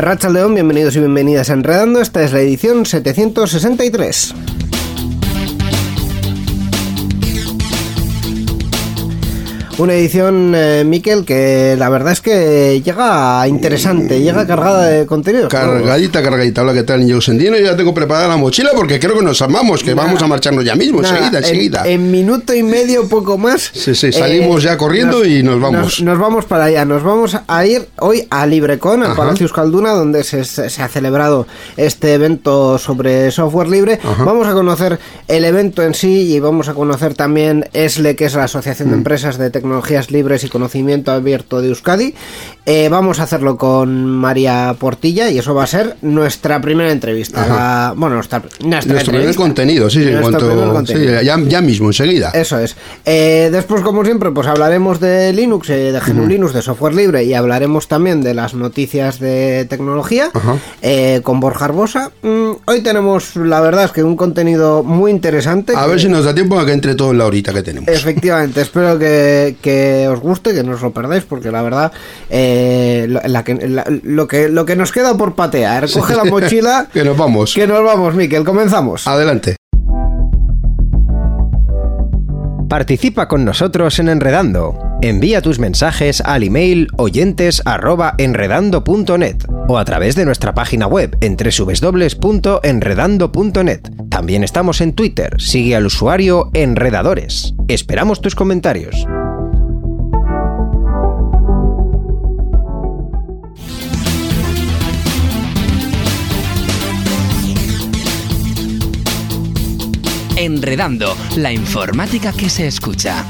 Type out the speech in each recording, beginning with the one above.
Racha León, bienvenidos y bienvenidas a Enredando. Esta es la edición 763. Una edición, eh, Miquel, que la verdad es que llega interesante, llega cargada de contenido. Cargadita, cargadita. Hola, ¿qué tal, Yo Sendino? Ya tengo preparada la mochila porque creo que nos amamos, que vamos a marcharnos ya mismo, Nada, enseguida, en- enseguida. En, minuto y medio, poco más. Sí, sí, salimos ya corriendo y nos vamos. Nos, nos vamos para allá. Nos vamos a ir hoy a Librecon, al. Palacio Euskalduna, donde se, se ha celebrado este evento sobre software libre. Vamos a conocer el evento en sí y vamos a conocer también ESLE, que es la Asociación Mm. de Empresas de Tecnologías Libres y Conocimiento Abierto de Euskadi. Eh, vamos a hacerlo con María Portilla y eso va a ser nuestra primera entrevista. La- bueno, nuestra, nuestra Nuestro primer contenido, sí, sí, en cuanto. contenido. sí, ya, ya mismo, enseguida. Eso es. Eh, después, como siempre, pues hablaremos de Linux, eh, de GNU Linux, de software libre y hablaremos también de las noticias de tecnología con Borja Arbosa. Mm, hoy tenemos, la verdad es que un contenido muy interesante. A que- ver si nos da tiempo a que entre todo en la horita que tenemos. Efectivamente, espero que, que os guste, que no os lo perdáis, porque la verdad, eh, lo, la que, la- lo que, lo que nos queda por patear, coge la mochila, Que nos vamos. que nos vamos, Miquel, comenzamos. Adelante. Participa con nosotros en Enredando. Envía tus mensajes al email oyentes@enredando.net o a través de nuestra página web en www.enredando.net. También estamos en Twitter. Sigue al usuario Enredadores. Esperamos tus comentarios. Enredando, la informática que se escucha.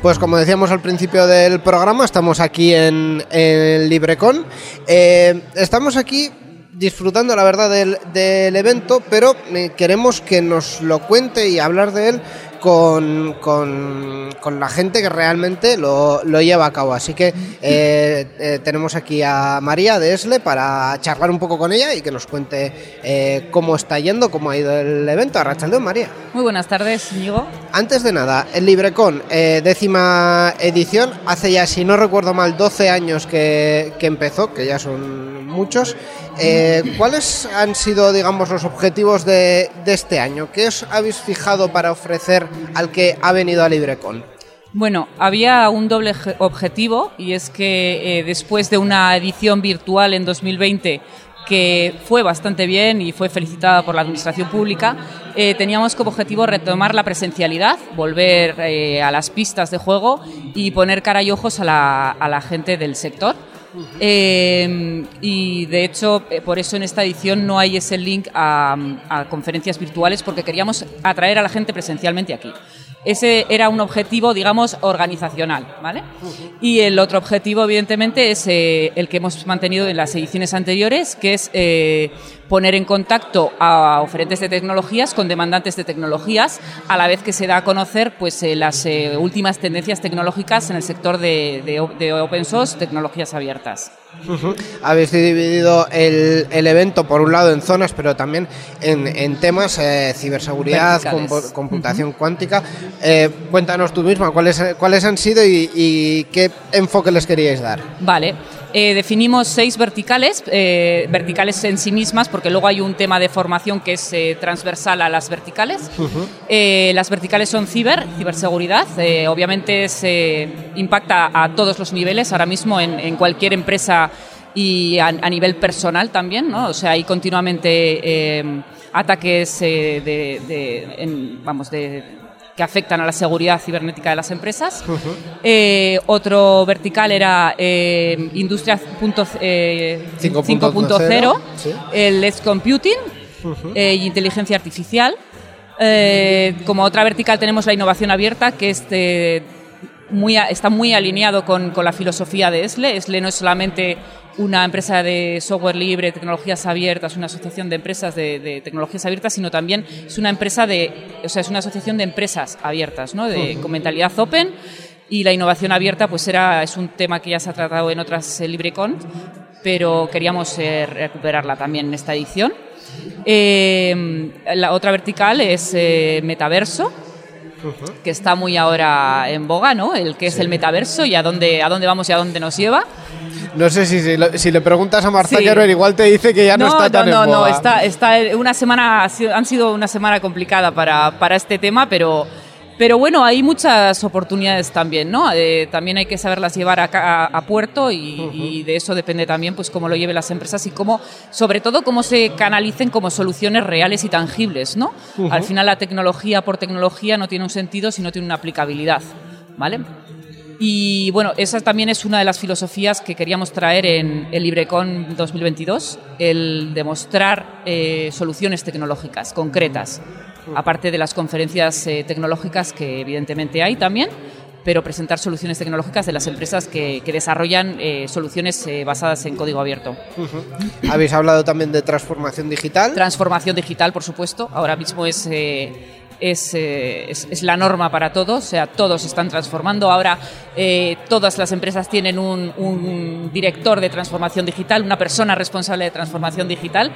Pues como decíamos al principio del programa, estamos aquí en, en Librecon. Eh, estamos aquí disfrutando, la verdad, del, evento, pero eh, queremos que nos lo cuente y hablar de él con, con- la gente que realmente lo, lo lleva a cabo. Así que eh, eh, tenemos aquí a María de Esle para charlar un poco con ella y que nos cuente cómo está yendo, cómo ha ido el evento. Arrachaldeón, María. Muy buenas tardes, Íñigo. Antes de nada, el LibreCon, eh, décima edición, hace ya, si no recuerdo mal, 12 años que, empezó, que ya son muchos. Eh, ¿Cuáles han sido, digamos, los objetivos de, este año? ¿Qué os habéis fijado para ofrecer al que ha venido a LibreCon? Bueno, había un doble je- objetivo y es que eh, después de una edición virtual en 2020 que fue bastante bien y fue felicitada por la Administración Pública, eh, teníamos como objetivo retomar la presencialidad, volver eh, a las pistas de juego y poner cara y ojos a la, a la gente del sector. Eh, y de hecho, por eso en esta edición no hay ese link a conferencias virtuales porque queríamos atraer a la gente presencialmente aquí. Ese era un objetivo, digamos, organizacional, ¿vale? Y el otro objetivo, evidentemente, es eh, el que hemos mantenido en las ediciones anteriores, que es eh, poner en contacto a oferentes de tecnologías con demandantes de tecnologías, a la vez que se da a conocer pues, eh, las últimas tendencias tecnológicas en el sector de, de de open source, tecnologías abiertas. Habéis dividido el, el evento, por un lado, en zonas, pero también en, en temas eh, ciberseguridad, compu- computación cuántica. Eh, cuéntanos tú misma cuáles, cuáles han sido y, y qué enfoque les queríais dar. Vale. Eh, definimos seis verticales, eh, verticales en sí mismas, porque luego hay un tema de formación que es eh, transversal a las verticales. Las verticales son ciber, ciberseguridad. obviamente se impacta a todos los niveles ahora mismo en, en cualquier empresa y a, a nivel personal también, ¿no? O sea, hay continuamente ataques de, de- en- vamos, de, que afectan a la seguridad cibernética de las empresas. Eh, otro vertical era eh, Industria punto- eh, 5.0, 5.0, sí. el Edge Computing eh, y inteligencia artificial. Eh, como otra vertical tenemos la innovación abierta, que muy, está muy alineado con, con la filosofía de ESLE. ESLE no es solamente una empresa de software libre, tecnologías abiertas, una asociación de empresas de, de tecnologías abiertas, sino también es una empresa de, o sea, es una asociación de empresas abiertas, ¿no? De, con mentalidad open. Y la innovación abierta, pues era, es un tema que ya se ha tratado en otras eh, LibreCon, pero queríamos eh, recuperarla también en esta edición. Eh, la otra vertical es que está muy ahora en boga, ¿no? El que es el metaverso y a dónde, a dónde vamos y a dónde nos lleva. No sé si, si, si le preguntas a Mark Sí. Igual te dice que ya no, está tan no, en no, boga. está, está una semana, han sido una semana complicada para, para este tema, pero, pero bueno, hay muchas oportunidades también, ¿no? Eh, también hay que saberlas llevar a, a puerto y, y de eso depende también, pues, cómo lo lleven las empresas y cómo, sobre todo, cómo se canalicen como soluciones reales y tangibles, ¿no? Al final, la tecnología por tecnología no tiene un sentido si no tiene una aplicabilidad, ¿vale? Y bueno, esa también es una de las filosofías que queríamos traer en el LibreCon 2022, el demostrar eh, soluciones tecnológicas concretas, aparte de las conferencias eh, tecnológicas que evidentemente hay también, pero presentar soluciones tecnológicas de las empresas que, que desarrollan eh, soluciones eh, basadas en código abierto. Habéis hablado también de transformación digital. Transformación digital, por supuesto. Ahora mismo es, es, eh, es- es la norma para todos, o sea, todos están transformando. Ahora eh, todas las empresas tienen un, un director de transformación digital, una persona responsable de transformación digital.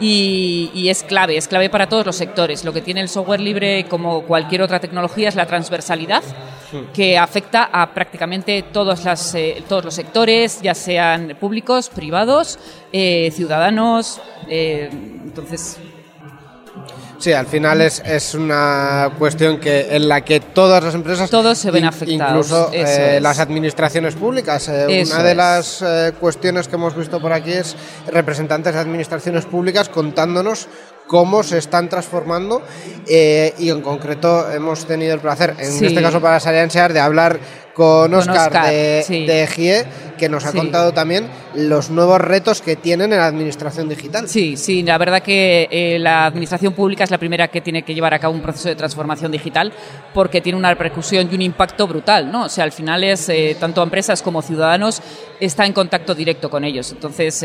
Y, y es clave, es clave para todos los sectores. Lo que tiene el software libre, como cualquier otra tecnología, es la transversalidad, que afecta a prácticamente todos, las, eh, todos los sectores, ya sean públicos, privados, eh, ciudadanos. eh, entonces, Sí, al final es, es una cuestión que en la que todas las empresas, Todos se ven afectados, incluso eh, las administraciones públicas. Eh, una de es. las eh, cuestiones que hemos visto por aquí es representantes de administraciones públicas contándonos cómo se están transformando eh, y en concreto hemos tenido el placer, en Sí. este caso para Sariansear, de hablar con Con Oscar, de, sí. de GIE, que nos ha Sí. contado también los nuevos retos que tienen en la administración digital. Sí, sí, la verdad que eh, la administración pública es la primera que tiene que llevar a cabo un proceso de transformación digital porque tiene una repercusión y un impacto brutal, ¿no? O sea, al final es eh, tanto empresas como ciudadanos está en contacto directo con ellos. Entonces,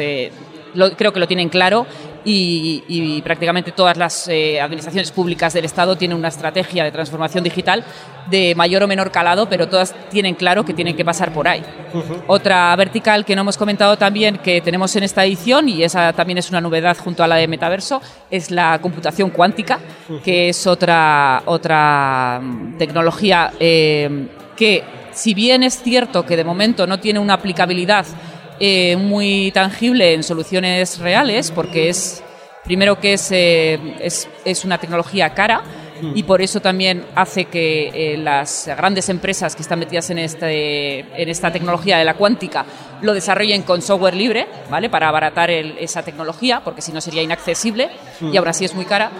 lo- creo que lo tienen claro y, y prácticamente todas las eh, administraciones públicas del Estado tienen una estrategia de transformación digital de mayor o menor calado, pero todas tienen claro que tienen que pasar por ahí. Otra vertical que no hemos comentado también que tenemos en esta edición, y esa también es una novedad junto a la de Metaverso, es la computación cuántica, que es otra, otra mm, tecnología eh, que, si bien es cierto que de momento no tiene una aplicabilidad eh, muy tangible en soluciones reales, porque es, primero que es, eh, es, es una tecnología cara, y por eso también hace que eh, las grandes empresas que están metidas en, este, en esta tecnología de la cuántica lo desarrollen con software libre, ¿vale? Para abaratar el- esa tecnología, porque si no sería inaccesible y ahora sí es muy cara.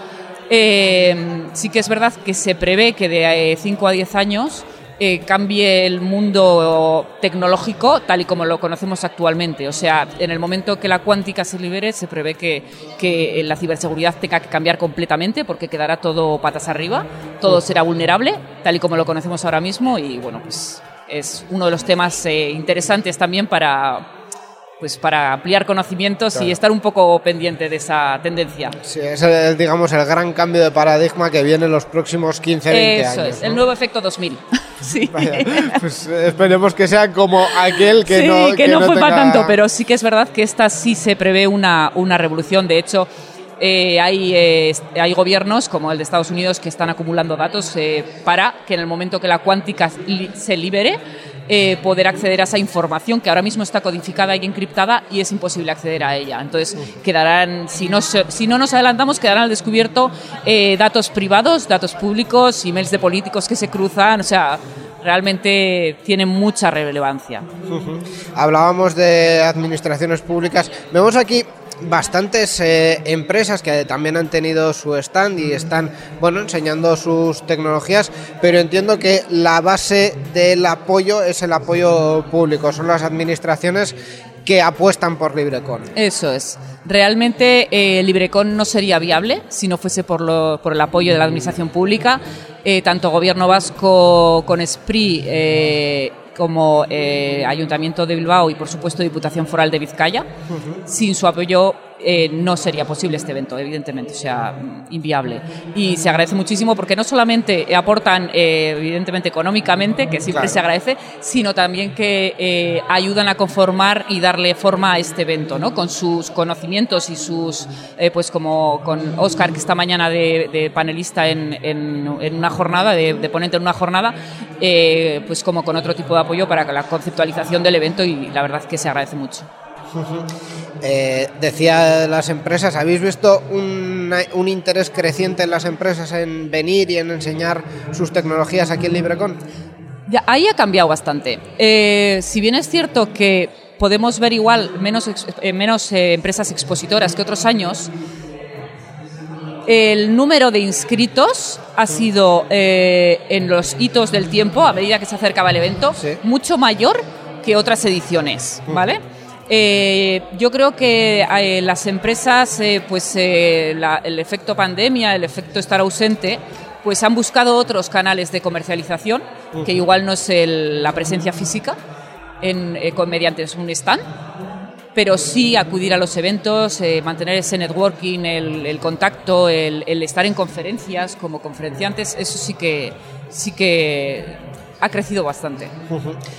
Eh, sí que es verdad que se prevé que de 5 a 10 años eh, cambie el mundo tecnológico tal y como lo conocemos actualmente. O sea, en el momento que la cuántica se libere, se prevé que, que la ciberseguridad tenga que cambiar completamente porque quedará todo patas arriba, todo será vulnerable, tal y como lo conocemos ahora mismo. Y bueno, pues es uno de los temas eh, interesantes también para pues para ampliar conocimientos y estar un poco pendiente de esa tendencia. Sí, es el, digamos el gran cambio de paradigma que viene en los próximos 15, 20 Eso años. es, ¿no? el nuevo efecto 2000. sí. Vaya, pues esperemos que sea como aquel que sí, no que, no, fue tenga- para tanto, pero sí que es verdad que esta sí se prevé una, una revolución. De hecho, eh, hay, eh, hay gobiernos como el de Estados Unidos que están acumulando datos eh, para que en el momento que la cuántica li- se libere, eh, poder acceder a esa información que ahora mismo está codificada y encriptada y es imposible acceder a ella. Entonces, quedarán, si no, si no nos adelantamos, quedarán al descubierto eh, datos privados, datos públicos, emails de políticos que se cruzan, o sea, realmente tiene mucha relevancia. Hablábamos de administraciones públicas. Vemos aquí bastantes eh, empresas que también han tenido su stand y están bueno enseñando sus tecnologías, pero entiendo que la base del apoyo es el apoyo público, son las administraciones que apuestan por LibreCon. Eso es. Realmente eh, LibreCon no sería viable si no fuese por, lo- por el apoyo de la administración pública. Eh, tanto Gobierno Vasco con SPRI como eh, Ayuntamiento de Bilbao y, por supuesto, Diputación Foral de Vizcaya. Sin su apoyo eh, no sería posible este evento, evidentemente, o sea, mm, inviable. Y se agradece muchísimo porque no solamente aportan, eh, evidentemente, económicamente, que siempre Claro. se agradece, sino también que eh, ayudan a conformar y darle forma a este evento, ¿no? Con sus conocimientos y sus, eh, pues como con Oscar, que esta mañana de, de panelista en, en- en una jornada, de, de ponente en una jornada, pues como con otro tipo de apoyo para la conceptualización del evento y la verdad que se agradece mucho. Eh, decía las empresas, ¿habéis visto un interés creciente en las empresas en venir y en enseñar sus tecnologías aquí en LibreCon? Ya, ahí ha cambiado bastante. Eh, si bien es cierto que podemos ver igual menos, eh, menos empresas expositoras que otros años, el número de inscritos ha sido en los hitos del tiempo, a medida que se acercaba el evento, Sí. mucho mayor que otras ediciones, ¿vale? Eh, yo creo que eh, las empresas, eh, pues la- el efecto pandemia, el efecto estar ausente, pues han buscado otros canales de comercialización, que igual no es el- la presencia física en, con, mediante un stand, pero sí acudir a los eventos, mantener ese networking, el, el contacto, el, el estar en conferencias como conferenciantes, eso sí que, sí que ha crecido bastante.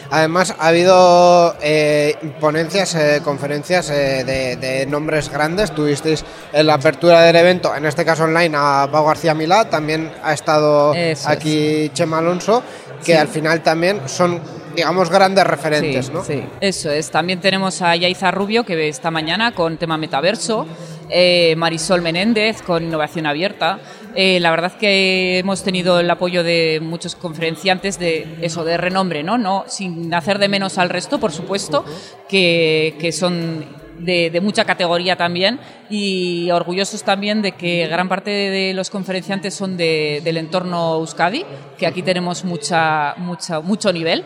Además, ha habido eh, ponencias, eh, conferencias eh, de, de nombres grandes. Tuvisteis en la apertura del evento, en este caso online, a Pau García Milá. También ha estado Eso aquí Chema Alonso, que Sí. al final también son, digamos, grandes referentes, Sí, ¿no? sí, eso es. También tenemos a Yaiza Rubio, que esta mañana con tema metaverso, eh, Marisol Menéndez con innovación abierta. Eh, la verdad que hemos tenido el apoyo de muchos conferenciantes de eso, de renombre, ¿no? no sin hacer de menos al resto, por supuesto, que, que son de, de mucha categoría también y orgullosos también de que gran parte de los conferenciantes son de- del entorno Euskadi, que aquí tenemos mucha, mucha, mucho nivel.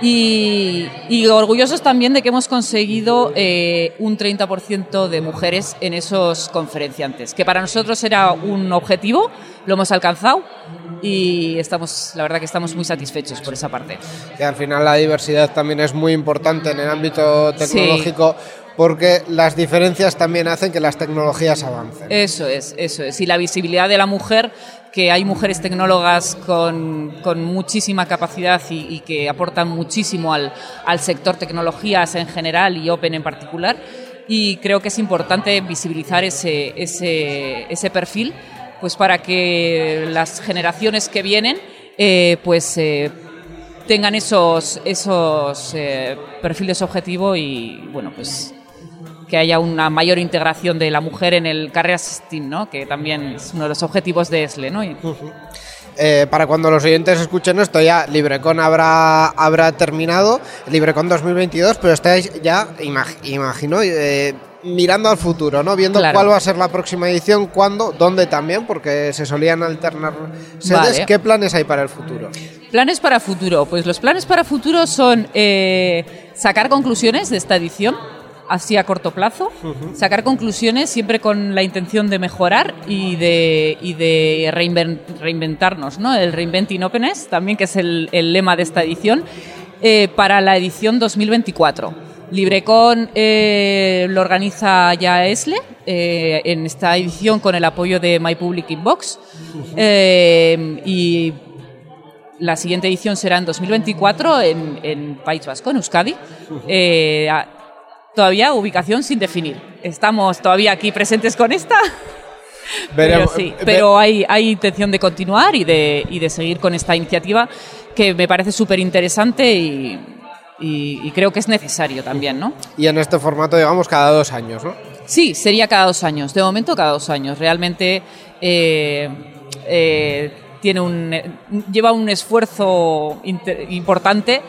Y, y orgullosos también de que hemos conseguido eh, un 30% de mujeres en esos conferenciantes, que para nosotros era un objetivo, lo hemos alcanzado y estamos, la verdad que estamos muy satisfechos por esa parte. Que al final la diversidad también es muy importante en el ámbito Sí. tecnológico porque las diferencias también hacen que las tecnologías avancen. Eso es, eso es. Y la visibilidad de la mujer, que hay mujeres tecnólogas con, con muchísima capacidad y, que aportan muchísimo al, al sector tecnologías en general y Open en particular. Y creo que es importante visibilizar ese, ese, ese perfil pues para que las generaciones que vienen eh, pues eh, tengan esos, esos eh, perfiles objetivo y bueno pues que haya una mayor integración de la mujer en el Carreras STEAM, ¿no? que también es uno de los objetivos de ESLE. ¿no? Y- Eh, para cuando los oyentes escuchen esto, ya LibreCon habrá, habrá terminado, LibreCon 2022, pero estáis ya, imag- imagino, eh, mirando al futuro, ¿no? Viendo Claro. cuál va a ser la próxima edición, cuándo, dónde también, porque se solían alternar sedes. Vale. ¿Qué planes hay para el futuro? Planes para futuro. Pues los planes para futuro son eh, sacar conclusiones de esta edición, así a corto plazo, sacar conclusiones siempre con la intención de mejorar y de, y de reinven- reinventarnos, ¿no? El Reinventing Openness, también que es el, el lema de esta edición, eh, para la edición 2024. LibreCon eh, lo organiza ya ESLE eh, en esta edición con el apoyo de My Public Inbox eh, y la siguiente edición será en 2024 en, en País Vasco, en Euskadi. Eh, todavía ubicación sin definir. Estamos todavía aquí presentes con esta. Pero sí, pero hay, hay intención de continuar y de, y de seguir con esta iniciativa que me parece súper interesante y, y- y creo que es necesario también, ¿no? Y en este formato, digamos, cada dos años, ¿no? Sí, sería cada dos años. De momento, cada dos años. Realmente eh, eh, tiene un, lleva un esfuerzo importante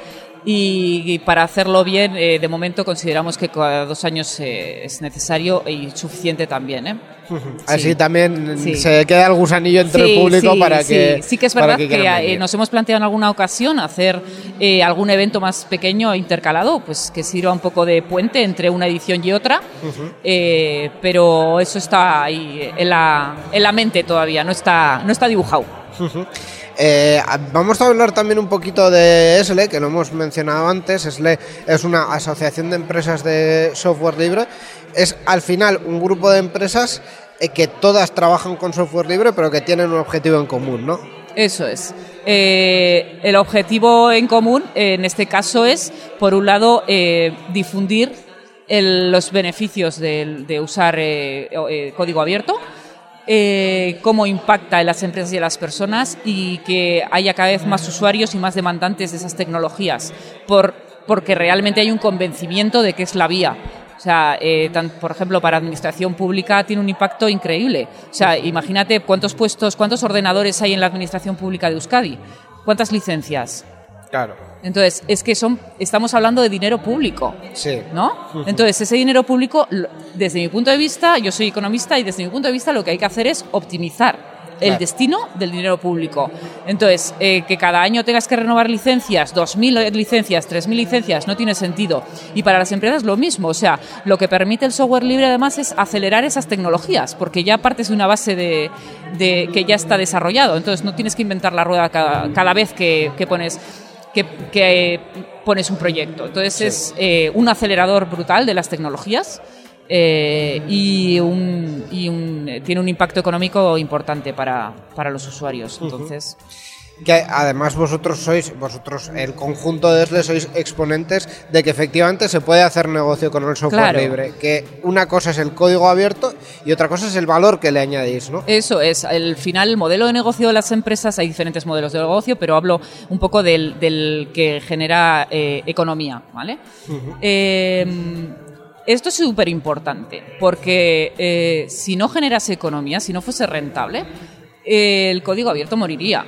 y, y para hacerlo bien, eh, de momento consideramos que cada dos años eh, es necesario y suficiente también. ¿eh? Así Sí. también Sí. se queda el gusanillo entre Sí, el público para que. Sí que es verdad que, quieran eh, nos hemos planteado en alguna ocasión hacer eh, algún evento más pequeño e intercalado, pues que sirva un poco de puente entre una edición y otra, Eh, pero eso está ahí en la, en la mente todavía, no está, no está dibujado. Eh, vamos a hablar también un poquito de ESLE, que lo hemos mencionado antes. ESLE es una asociación de empresas de software libre. Es al final un grupo de empresas eh, que todas trabajan con software libre, pero que tienen un objetivo en común, ¿no? Eso es. Eh, el objetivo en común, eh, en este caso, es, por un lado, difundir los beneficios de, usar código abierto, eh, cómo impacta en las empresas y en las personas y que haya cada vez más usuarios y más demandantes de esas tecnologías, por, porque realmente hay un convencimiento de que es la vía. O sea, eh, por ejemplo, para administración pública tiene un impacto increíble. O sea, imagínate cuántos puestos, cuántos ordenadores hay en la administración pública de Euskadi, cuántas licencias. Claro. Entonces, es que son, estamos hablando de dinero público. Sí. ¿No? Entonces, ese dinero público, desde mi punto de vista, yo soy economista y desde mi punto de vista lo que hay que hacer es optimizar el Claro. destino del dinero público. Entonces, eh, que cada año tengas que renovar licencias, 2.000 licencias, 3.000 licencias, no tiene sentido. Y para las empresas lo mismo. O sea, lo que permite el software libre además es acelerar esas tecnologías, porque ya partes de una base de, de- que ya está desarrollado. Entonces, no tienes que inventar la rueda cada, cada vez que, que pones que, que, eh, pones un proyecto. Entonces es eh, un acelerador brutal de las tecnologías eh, y, un, y un- tiene un impacto económico importante para, para los usuarios. Entonces, Que además vosotros sois, vosotros, el conjunto de ESLE sois exponentes de que efectivamente se puede hacer negocio con el software Claro. libre. Que una cosa es el código abierto y otra cosa es el valor que le añadís, ¿no? Eso es, al final el modelo de negocio de las empresas, hay diferentes modelos de negocio, pero hablo un poco del, del que genera eh, economía, ¿vale? Eh, esto es súper importante, porque eh, si no generase economía, si no fuese rentable, el código abierto moriría.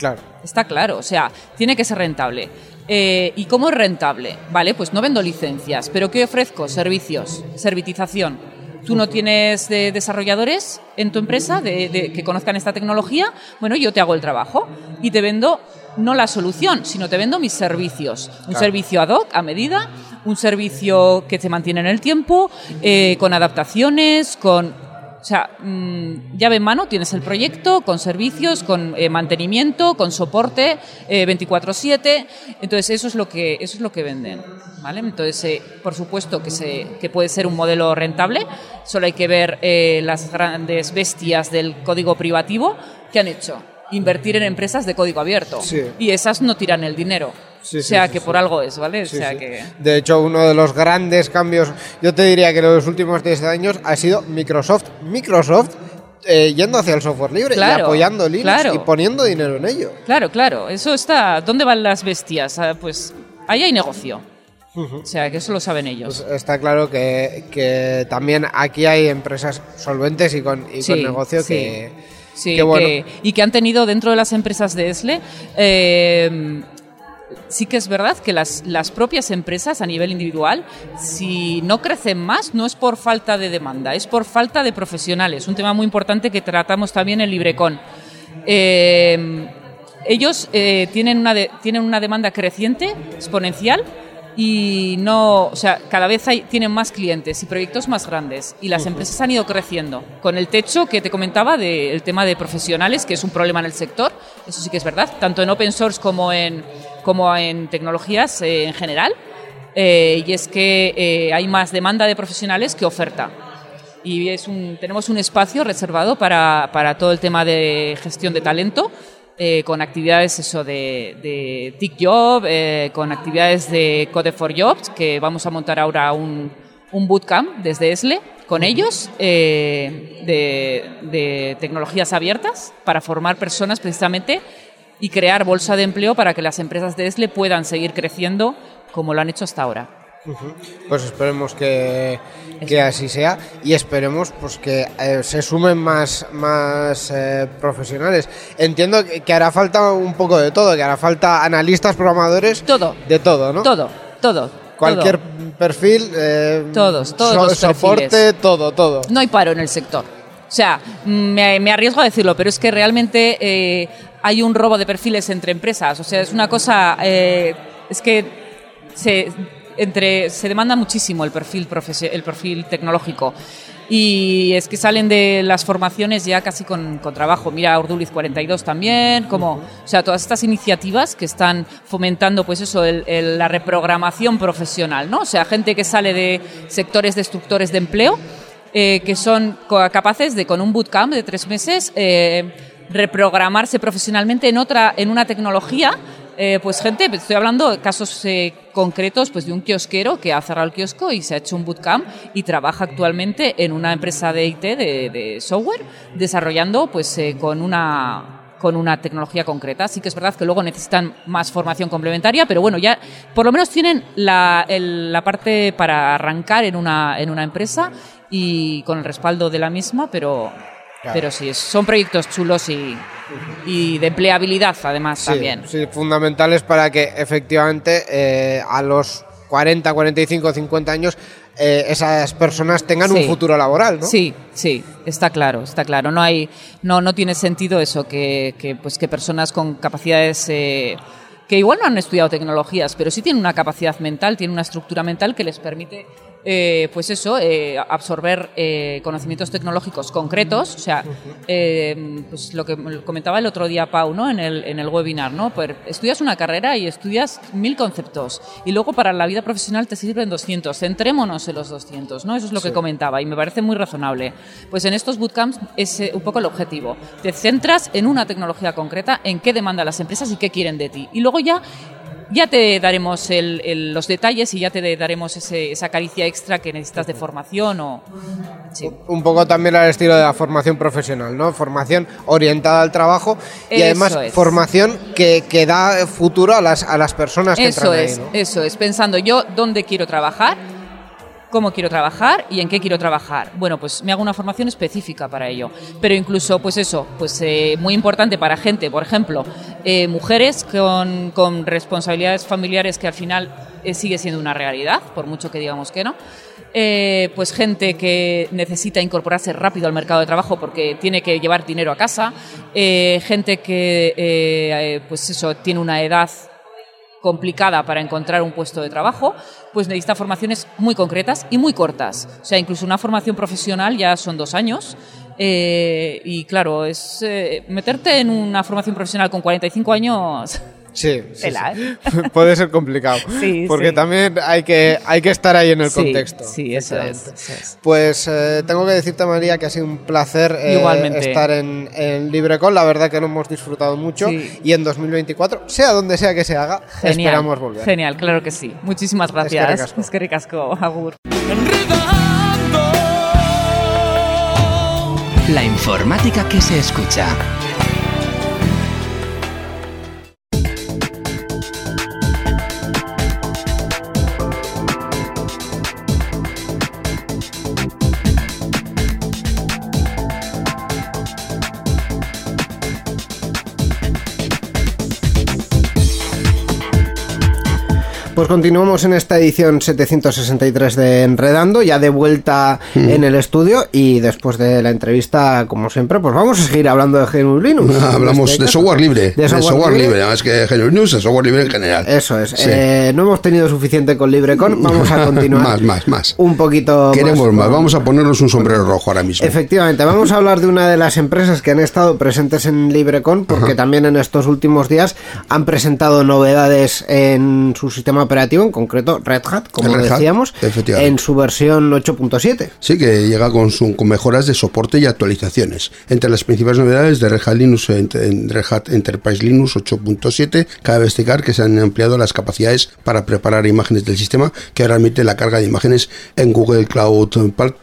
Claro. Está claro, o sea, tiene que ser rentable. Eh, ¿Y cómo es rentable? Vale, pues no vendo licencias, pero ¿qué ofrezco? Servicios, servitización. Tú no tienes de desarrolladores en tu empresa de, de- que conozcan esta tecnología, bueno, yo te hago el trabajo y te vendo no la solución, sino te vendo mis servicios. Un servicio ad hoc, a medida, un servicio que te mantiene en el tiempo, eh, con adaptaciones, con o sea, mm, llave en mano, tienes el proyecto con servicios, con eh, mantenimiento, con soporte eh, 24/7. Entonces eso es lo que eso es lo que venden, ¿vale? Entonces eh, por supuesto que se que puede ser un modelo rentable. Solo hay que ver eh, las grandes bestias del código privativo que han hecho invertir en empresas de código abierto Sí. y esas no tiran el dinero. Sí, o sea sí, que sí. por algo es, ¿vale? Sí, o sea sí. que De hecho, uno de los grandes cambios, yo te diría que en los últimos 10 años ha sido Microsoft. Microsoft eh, yendo hacia el software libre y apoyando Linux claro. y poniendo dinero en ello. Claro, claro, eso está. ¿Dónde van las bestias? Ah, Pues ahí hay negocio. O sea, que eso lo saben ellos. Pues está claro que, que también aquí hay empresas solventes y con, y con negocio que, Sí, que bueno. que- y que han tenido dentro de las empresas de ESLE. eh, sí que es verdad que las, las propias empresas a nivel individual, si no crecen más, no es por falta de demanda, es por falta de profesionales. Un tema muy importante que tratamos también en Librecon. Eh, ellos eh, tienen, una de- tienen una demanda creciente, exponencial, y no, o sea, cada vez hay, tienen más clientes y proyectos más grandes y las empresas han ido creciendo con el techo que te comentaba del tema de profesionales, que es un problema en el sector, eso sí que es verdad, tanto en open source como en, como en tecnologías eh, en general, eh, y es que eh, hay más demanda de profesionales que oferta. Y es un, tenemos un espacio reservado para, para todo el tema de gestión de talento, con actividades eso de, de TIC Job, con actividades de Code for Jobs, que vamos a montar ahora un, un bootcamp desde ESLE con ellos eh, de, de tecnologías abiertas para formar personas precisamente y crear bolsa de empleo para que las empresas de ESLE puedan seguir creciendo como lo han hecho hasta ahora. Pues esperemos que, que así sea y esperemos pues que eh, se sumen más, más eh, profesionales. Entiendo que, que hará falta un poco de todo, que hará falta analistas, programadores, Todo. de todo, ¿no? Todo, todo. Cualquier todo. perfil, eh, Todos, todos los soporte, perfiles. todo, todo. No hay paro en el sector. O sea, me, me arriesgo a decirlo, pero es que realmente eh, hay un robo de perfiles entre empresas. O sea, es una cosa. eh, es que se, entre, se demanda muchísimo el perfil, el perfil tecnológico. Y es que salen de las formaciones ya casi con, con trabajo. Mira, Urduliz 42 también, como, o sea, todas estas iniciativas que están fomentando, pues eso, la reprogramación profesional, ¿no? O sea, gente que sale de sectores destructores de empleo, eh, que son capaces de, con un bootcamp de tres meses, eh, reprogramarse profesionalmente en otra, en una tecnología eh, pues gente, estoy hablando de casos eh, concretos pues de un kiosquero que ha cerrado el kiosco y se ha hecho un bootcamp y trabaja actualmente en una empresa de IT, de, software, desarrollando pues eh, con una con una tecnología concreta. Sí que es verdad que luego necesitan más formación complementaria, pero bueno, ya por lo menos tienen la, la parte para arrancar en una, en una empresa y con el respaldo de la misma, pero, pero sí, son proyectos chulos y, y de empleabilidad además Sí, también. sí, fundamentales para que efectivamente eh, a los 40, 45, 50 años eh, esas personas tengan un futuro laboral, ¿no? Sí, sí, está claro, está claro. No hay, no, no tiene sentido eso que, que, pues que personas con capacidades eh, que igual no han estudiado tecnologías, pero sí tienen una capacidad mental, tienen una estructura mental que les permite, eh, pues eso, eh, absorber eh, conocimientos tecnológicos concretos. O sea, pues lo que comentaba el otro día Pau, ¿no? En el, en el webinar, ¿no? Pues estudias una carrera y estudias mil conceptos y luego para la vida profesional te sirven 200. Centrémonos en los 200, ¿no? Eso es lo que comentaba y me parece muy razonable. Pues en estos bootcamps es un poco el objetivo. Te centras en una tecnología concreta, en qué demandan las empresas y qué quieren de ti. Y luego ya ya te daremos el- el- los detalles y ya te daremos ese- esa caricia extra que necesitas de formación o... Sí. Un poco también al estilo de la formación profesional, ¿no? Formación orientada al trabajo y Eso además es. formación que, que da futuro a las, a las personas que Eso entran es, ahí, ¿no? eso es, pensando yo dónde quiero trabajar, cómo quiero trabajar y en qué quiero trabajar. Bueno, pues me hago una formación específica para ello. Pero incluso, pues eso, pues eh, muy importante para gente, por ejemplo, eh, mujeres con, con responsabilidades familiares que al final eh, sigue siendo una realidad, por mucho que digamos que no. Eh, pues gente que necesita incorporarse rápido al mercado de trabajo porque tiene que llevar dinero a casa, gente que pues eso tiene una edad complicada para encontrar un puesto de trabajo, pues necesita formaciones muy concretas y muy cortas. O sea, incluso una formación profesional ya son dos años. eh, y claro, es eh, meterte en una formación profesional con 45 años. Sí, sí, Tela, sí. ¿eh? puede ser complicado. Sí, porque sí. también hay que, hay que estar ahí en el Sí, contexto. sí, eso es, efectivamente. eso es. Pues eh, tengo que decirte, María, que ha sido un placer eh, Igualmente. estar en, en LibreCon. La verdad que lo hemos disfrutado mucho. Sí. Y en 2024, sea donde sea que se haga, Genial. esperamos volver. Genial, claro que sí. Muchísimas gracias. Es que ricasco, Agur. La informática que se escucha. Pues continuamos en esta edición 763 de Enredando, ya de vuelta Mm. en el estudio y después de la entrevista, como siempre, pues vamos a seguir hablando de GNU Linux. Ah, Hablamos este de software libre. De software libre. Además que GNU News es software libre en general. Eso es. Sí. Eh, no hemos tenido suficiente con LibreCon, vamos a continuar. Más, más, más. Un poquito Queremos más. con- Vamos a ponernos un sombrero rojo ahora mismo. Efectivamente, vamos a hablar de una de las empresas que han estado presentes en LibreCon, porque también en estos últimos días han presentado novedades en su sistema operativo, en concreto Red Hat, como Red decíamos, en su versión 8.7. Sí, que llega con, su- con mejoras de soporte y actualizaciones. Entre las principales novedades de Red Hat Linux en, en Red Hat Enterprise Linux 8.7, cabe destacar que se han ampliado las capacidades para preparar imágenes del sistema, que ahora admite la carga de imágenes en Google Cloud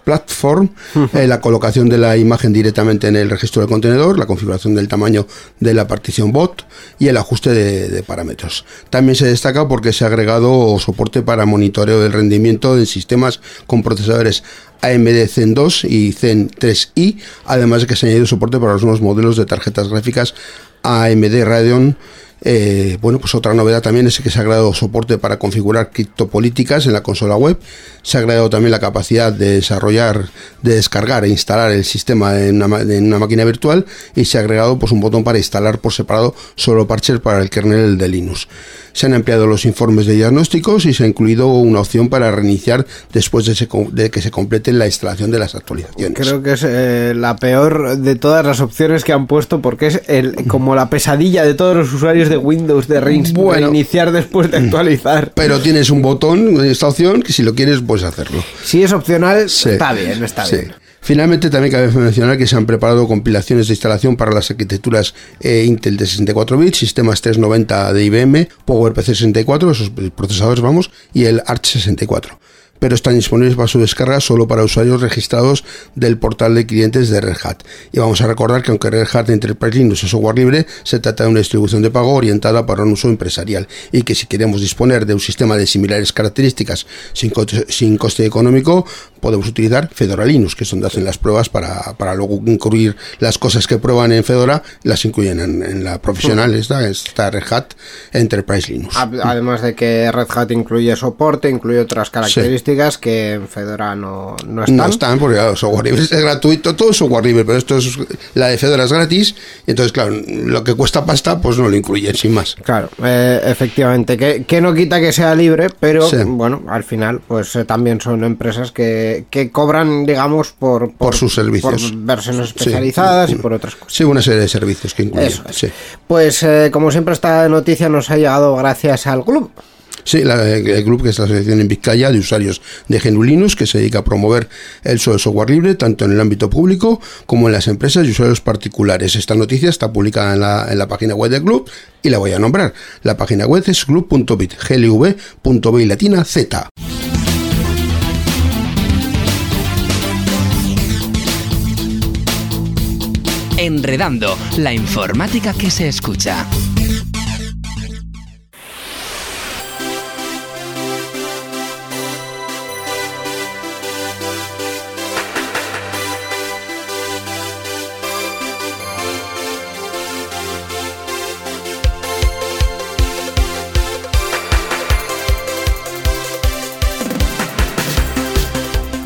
Platform, eh, la colocación de la imagen directamente en el registro del contenedor, la configuración del tamaño de la partición bot y el ajuste de, de parámetros. También se destaca porque se ha agregado dado soporte para monitoreo del rendimiento de sistemas con procesadores AMD Zen 2 y Zen 3i, además de que se ha añadido soporte para los nuevos modelos de tarjetas gráficas AMD Radeon eh, bueno, pues otra novedad también es que se ha agregado soporte para configurar criptopolíticas en la consola web. Se ha agregado también la capacidad de desarrollar, de descargar e instalar el sistema en una, en una máquina virtual y se ha agregado pues, un botón para instalar por separado solo parches para el kernel de Linux. Se han ampliado los informes de diagnósticos y se ha incluido una opción para reiniciar después de, se- de que se complete la instalación de las actualizaciones. Creo que es eh, la peor de todas las opciones que han puesto porque es el, como la pesadilla de todos los usuarios de Windows de rein- Bueno. reiniciar después de actualizar. Pero tienes un botón, esta opción, que si lo quieres puedes hacerlo. Si es opcional, Sí. está bien, está Sí. bien. Finalmente, también cabe mencionar que se han preparado compilaciones de instalación para las arquitecturas eh, Intel de 64 bits, sistemas 390 de IBM, PowerPC 64, esos procesadores, vamos, y el Arch 64. Pero están disponibles para su descarga solo para usuarios registrados del portal de clientes de Red Hat. Y vamos a recordar que aunque Red Hat Enterprise Linux es software libre, se trata de una distribución de pago orientada para un uso empresarial y que si queremos disponer de un sistema de similares características sin coste, sin coste económico, podemos utilizar Fedora Linux, que es donde hacen las pruebas para, para luego incluir las cosas que prueban en Fedora, las incluyen en, en la profesional, esta, esta Red Hat Enterprise Linux. Además de que Red Hat incluye soporte, incluye otras características que en Fedora no, no están. No están porque claro, software libre es gratuito, todo es software libre, pero esto es la de Fedora es gratis, y entonces claro, lo que cuesta pasta pues no lo incluyen sin más. Claro, eh, efectivamente, que, que no quita que sea libre, pero Sí. bueno, al final, pues eh, también son empresas que, que cobran, digamos, por, Por sus servicios. por versiones Sí. especializadas y por otras cosas. Sí, una serie de servicios que incluyen. Eso es. Sí. Pues eh, como siempre esta noticia nos ha llegado gracias al club. Sí, la- el club que es la asociación en Vizcaya de usuarios de GNU Linux que se dedica a promover el uso del software libre tanto en el ámbito público como en las empresas y usuarios particulares. Esta noticia está publicada en la, en la página web del club y la voy a nombrar. La página web es club.bit, glv.b latina z. Enredando, la informática que se escucha.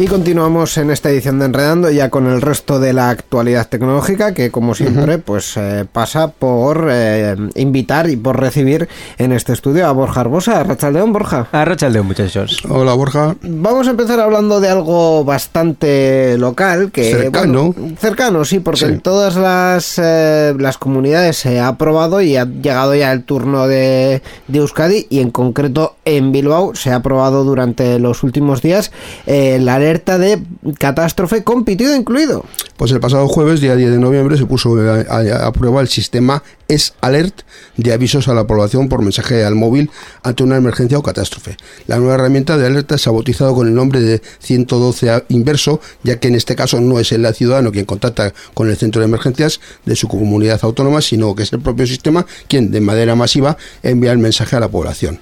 Y continuamos en esta edición de Enredando ya con el resto de la actualidad tecnológica que como siempre pues eh, pasa por eh, invitar y por recibir en este estudio a Borja Arbosa. Rachaldeón, Borja. Arrachaldeo, muchachos. Hola Borja. Vamos a empezar hablando de algo bastante local, que Cercano. bueno, cercano, sí, porque Sí. en todas las, eh, las comunidades se ha aprobado y ha llegado ya el turno de, de Euskadi y en concreto en Bilbao se ha aprobado durante los últimos días eh, la alerta de catástrofe con pitido incluido. Pues el pasado jueves, día 10 de noviembre, se puso a, prueba el sistema S-Alert de avisos a la población por mensaje al móvil ante una emergencia o catástrofe. La nueva herramienta de alerta se ha bautizado con el nombre de 112 a- inverso, ya que en este caso no es el ciudadano quien contacta con el centro de emergencias de su comunidad autónoma, sino que es el propio sistema quien de manera masiva envía el mensaje a la población.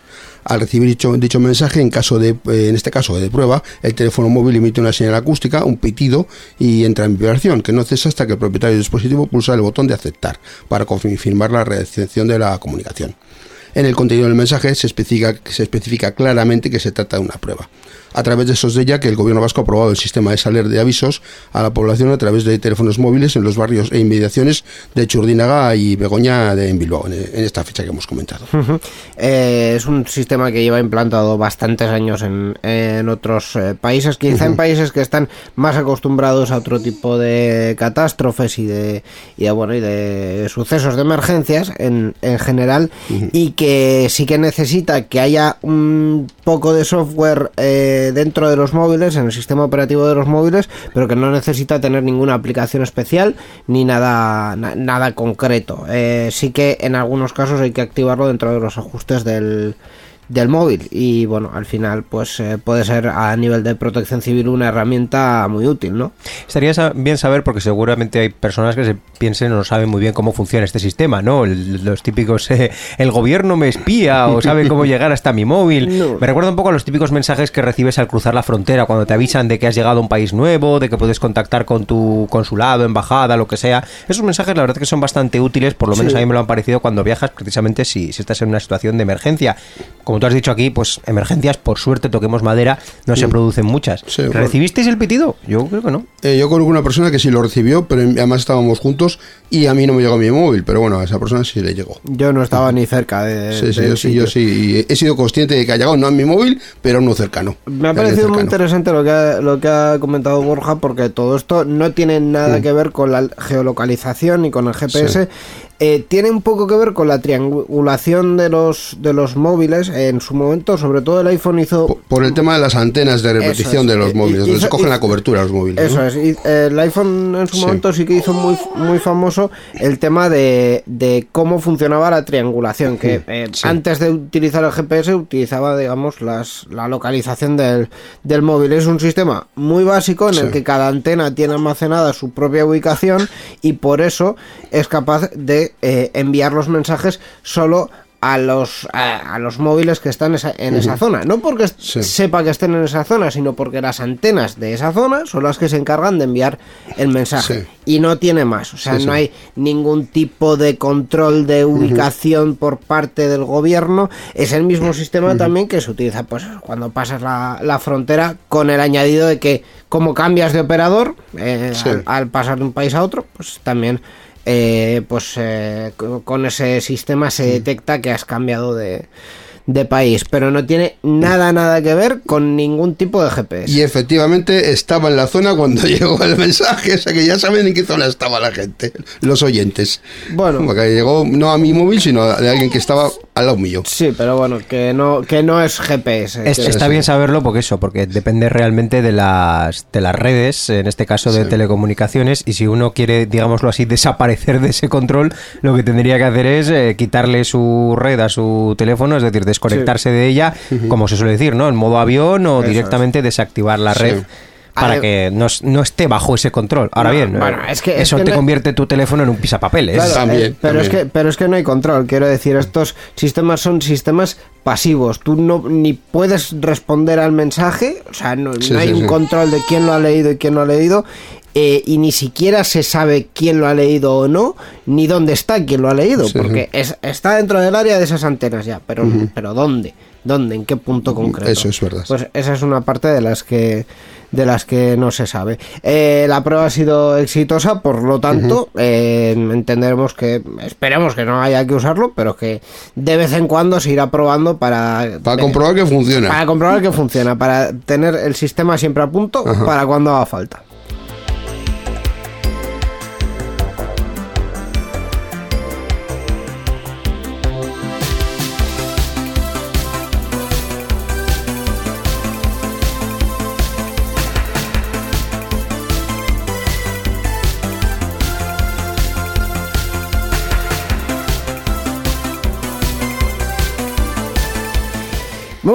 Al recibir dicho, mensaje, eh, en este caso de prueba, el teléfono móvil emite una señal acústica, un pitido y entra en vibración, que no cesa hasta que el propietario del dispositivo pulsa el botón de aceptar para confirmar la recepción de la comunicación. En el contenido del mensaje se especifica claramente que se trata de una prueba. A través de esos de ella que el gobierno vasco ha aprobado el sistema de saler de avisos a la población a través de teléfonos móviles en los barrios e inmediaciones de Churdínaga y Begoña de en Bilbao, en, en esta fecha que hemos comentado. Eh, es un sistema que lleva implantado bastantes años en, en otros eh, países, quizá en países que están más acostumbrados a otro tipo de catástrofes y de, y de, bueno, y de sucesos de emergencias en, en general y que sí que necesita que haya un poco de software eh, dentro de los móviles, en el sistema operativo de los móviles, pero que no necesita tener ninguna aplicación especial ni nada, na- nada concreto. Eh, sí que en algunos casos hay que activarlo dentro de los ajustes del, del móvil y bueno, al final pues eh, puede ser a nivel de protección civil una herramienta muy útil, ¿no? Estaría bien saber porque seguramente hay personas que se piensen o no saben muy bien cómo funciona este sistema, ¿no? El- los típicos, eh, el gobierno me espía o sabe cómo llegar hasta mi móvil. No. Me recuerda un poco a los típicos mensajes que recibes al cruzar la frontera cuando te avisan de que has llegado a un país nuevo, de que puedes contactar con tu consulado, embajada, lo que sea. Esos mensajes la verdad que son bastante útiles, por lo menos a mí me lo han parecido cuando viajas precisamente si, si estás en una situación de emergencia. Como tú has dicho aquí, pues emergencias, por suerte, toquemos madera, no se producen muchas. Sí, bueno. ¿Recibisteis el pitido? Yo creo que no. Eh, yo conozco una persona que sí lo recibió, pero además estábamos juntos y a mí no me llegó mi móvil, pero bueno, a esa persona sí le llegó. Yo no estaba ni cerca de... Sí, yo sí, yo sí. y he sido consciente de que ha llegado no a mi móvil, pero a uno cercano. Me ha parecido muy interesante lo que, ha, lo que ha comentado Borja porque todo esto no tiene nada que ver con la geolocalización ni con el GPS. Eh, tiene un poco que ver con la triangulación de los de los móviles. En su momento, sobre todo el iPhone hizo Por, por el tema de las antenas de repetición es. de los móviles, donde se cogen la cobertura los móviles. Eso ¿no? es, y, eh, el iPhone en su Sí. momento sí que hizo muy, muy famoso el tema de, de cómo funcionaba la triangulación, que eh, sí. antes de utilizar el GPS utilizaba, digamos, las, la localización del, del móvil. Es un sistema muy básico en el que cada antena tiene almacenada su propia ubicación y por eso es capaz de eh, enviar los mensajes solo a los a, a los móviles que están esa- en esa zona. No porque Sí. sepa que estén en esa zona sino porque las antenas de esa zona son las que se encargan de enviar el mensaje. Sí. y no tiene más. O sea Sí, no hay ningún tipo de control de ubicación por parte del gobierno. Es el mismo sistema también que se utiliza pues cuando pasas la, la frontera con el añadido de que como cambias de operador eh, al pasar de un país a otro pues también eh, pues eh, co- con ese sistema se detecta que has cambiado de, de país, pero no tiene nada, nada que ver con ningún tipo de GPS. Y efectivamente estaba en la zona cuando llegó el mensaje, o sea que ya saben en qué zona estaba la gente, los oyentes. Bueno. Porque llegó no a mi móvil, sino a de alguien que estaba al lado mío. Sí, pero bueno, que no, que no es GPS. Es- que- está bien saberlo porque eso, porque depende realmente de las, de las redes, en este caso de Sí. telecomunicaciones, y si uno quiere, digámoslo así, desaparecer de ese control, lo que tendría que hacer es eh, quitarle su red a su teléfono, es decir, desconectarse de ella, como se suele decir, ¿no? En modo avión o Eso directamente desactivar la Sí. Para que no, no esté bajo ese control. Ahora No, bien, bueno, eh, es que- es eso que te no- convierte tu teléfono en un pisapapeles. Claro, También, eh, pero, también. Es que, pero es que no hay control, quiero decir, estos sistemas son sistemas pasivos, tú no ni puedes responder al mensaje, o sea, no, Sí, no hay sí, un sí. control de quién lo ha leído y quién no ha leído, eh, y ni siquiera se sabe quién lo ha leído o no, ni dónde está quien lo ha leído, Sí, porque es, está dentro del área de esas antenas ya, pero, pero ¿dónde? ¿Dónde? ¿En qué punto concreto? Eso es verdad. Pues esa es una parte de las que de las que no se sabe. Eh, la prueba ha sido exitosa, por lo tanto, eh, entenderemos que, esperemos que no haya que usarlo, pero que de vez en cuando se irá probando para... Para comprobar que funciona. Para comprobar que funciona, para tener el sistema siempre a punto para cuando haga falta.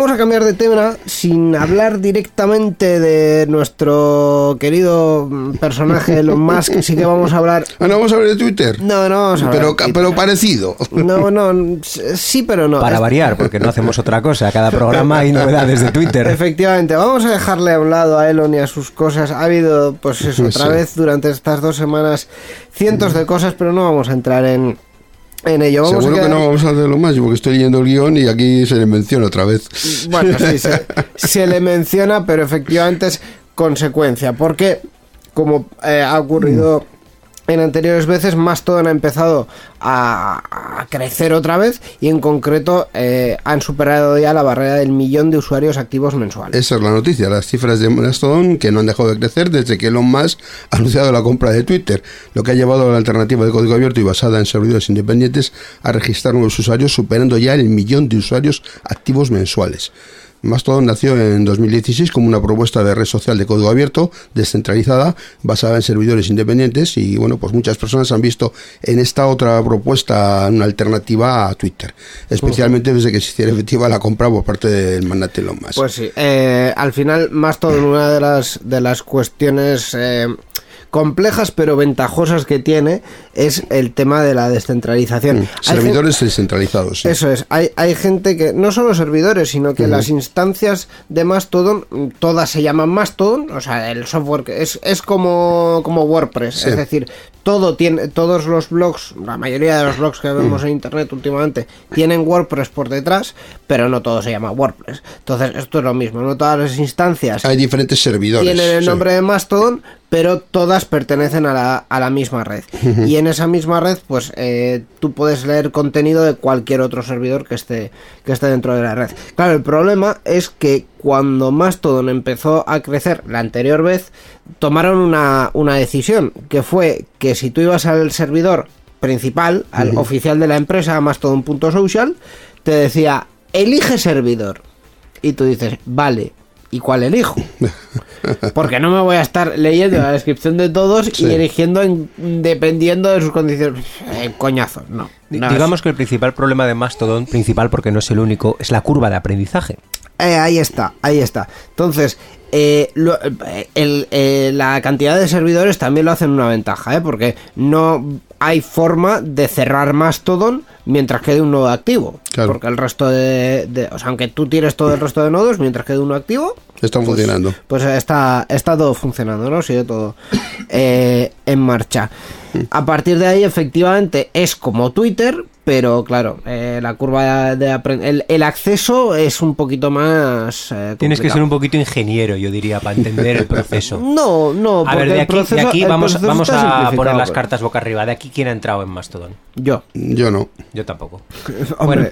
Vamos a cambiar de tema sin hablar directamente de nuestro querido mm, personaje Elon Musk, sí que vamos a hablar... Ah, no, vamos a ver de Twitter. No, no vamos a hablar pero, de Twitter. pero parecido. No, no, sí, pero no. Para Es- variar, porque no hacemos otra cosa. Cada programa hay novedades de Twitter. Efectivamente, vamos a dejarle a un lado a Elon y a sus cosas. Ha habido, pues eso, otra Sí. vez durante estas dos semanas cientos de cosas, pero no vamos a entrar en, en ello. Vamos a Seguro que no vamos a hacerlo más, porque estoy leyendo el guion y aquí se le menciona otra vez. Bueno, sí, se, se le menciona, pero efectivamente es consecuencia, porque como eh, ha ocurrido en anteriores veces, Mastodon ha empezado a, crecer otra vez y en concreto eh, han superado ya la barrera del millón de usuarios activos mensuales. Esa es la noticia, las cifras de Mastodon que no han dejado de crecer desde que Elon Musk ha anunciado la compra de Twitter, lo que ha llevado a la alternativa de código abierto y basada en servidores independientes a registrar nuevos usuarios superando ya el millón de usuarios activos mensuales. Mastodon nació en 2016 como una propuesta de red social de código abierto, descentralizada, basada en servidores independientes y bueno, pues muchas personas han visto en esta otra propuesta una alternativa a Twitter, especialmente desde que se hiciera efectiva la compra por parte del magnate Elon Musk. Pues sí, eh, al final Mastodon una de las de las cuestiones eh, complejas pero ventajosas que tiene es el tema de la descentralización. Mm, servidores descentralizados. sí. Eso es, hay, hay gente que, no solo servidores, sino que las instancias de Mastodon, mm, todas se llaman Mastodon, o sea, el software que es, es como, como WordPress, Sí. es decir, todo tiene, todos los blogs, la mayoría de los blogs que vemos en internet últimamente, tienen WordPress por detrás, pero no todo se llama WordPress. Entonces, esto es lo mismo, no todas las instancias Hay diferentes servidores. tienen el nombre de Mastodon, pero todas pertenecen a la, a la misma red. Y en esa misma red, pues eh, tú puedes leer contenido de cualquier otro servidor que esté, que esté dentro de la red. Claro, el problema es que cuando Mastodon empezó a crecer la anterior vez, tomaron una, una decisión, que fue que si tú ibas al servidor principal, al oficial de la empresa, mastodon.social, te decía, elige servidor. Y tú dices, vale, ¿y cuál elijo? Porque no me voy a estar leyendo la descripción de todos Sí. y eligiendo en- dependiendo de sus condiciones. Eh, coñazo, No, Digamos que el principal problema de Mastodon, principal porque no es el único, es la curva de aprendizaje. Eh, ahí está, ahí está. Entonces, eh, lo- eh, el- eh, la cantidad de servidores también lo hacen una ventaja, ¿eh? porque no hay forma de cerrar Mastodon mientras quede un nodo activo. Claro. Porque el resto de, de- O sea, aunque tú tires todo el resto de nodos, mientras quede uno activo, Están funcionando. pues está, está todo funcionando, ¿no? Sigue todo eh, en marcha. A partir de ahí, efectivamente, es como Twitter, pero claro, eh, la curva de aprendizaje. El, el acceso es un poquito más. eh, Tienes que ser un poquito ingeniero, yo diría, para entender el proceso. No, no, A porque ver, de el aquí, de proceso- aquí el vamos, vamos a poner las cartas boca arriba. De aquí, ¿quién ha entrado en Mastodon? Yo. Yo no. Yo tampoco. Hombre,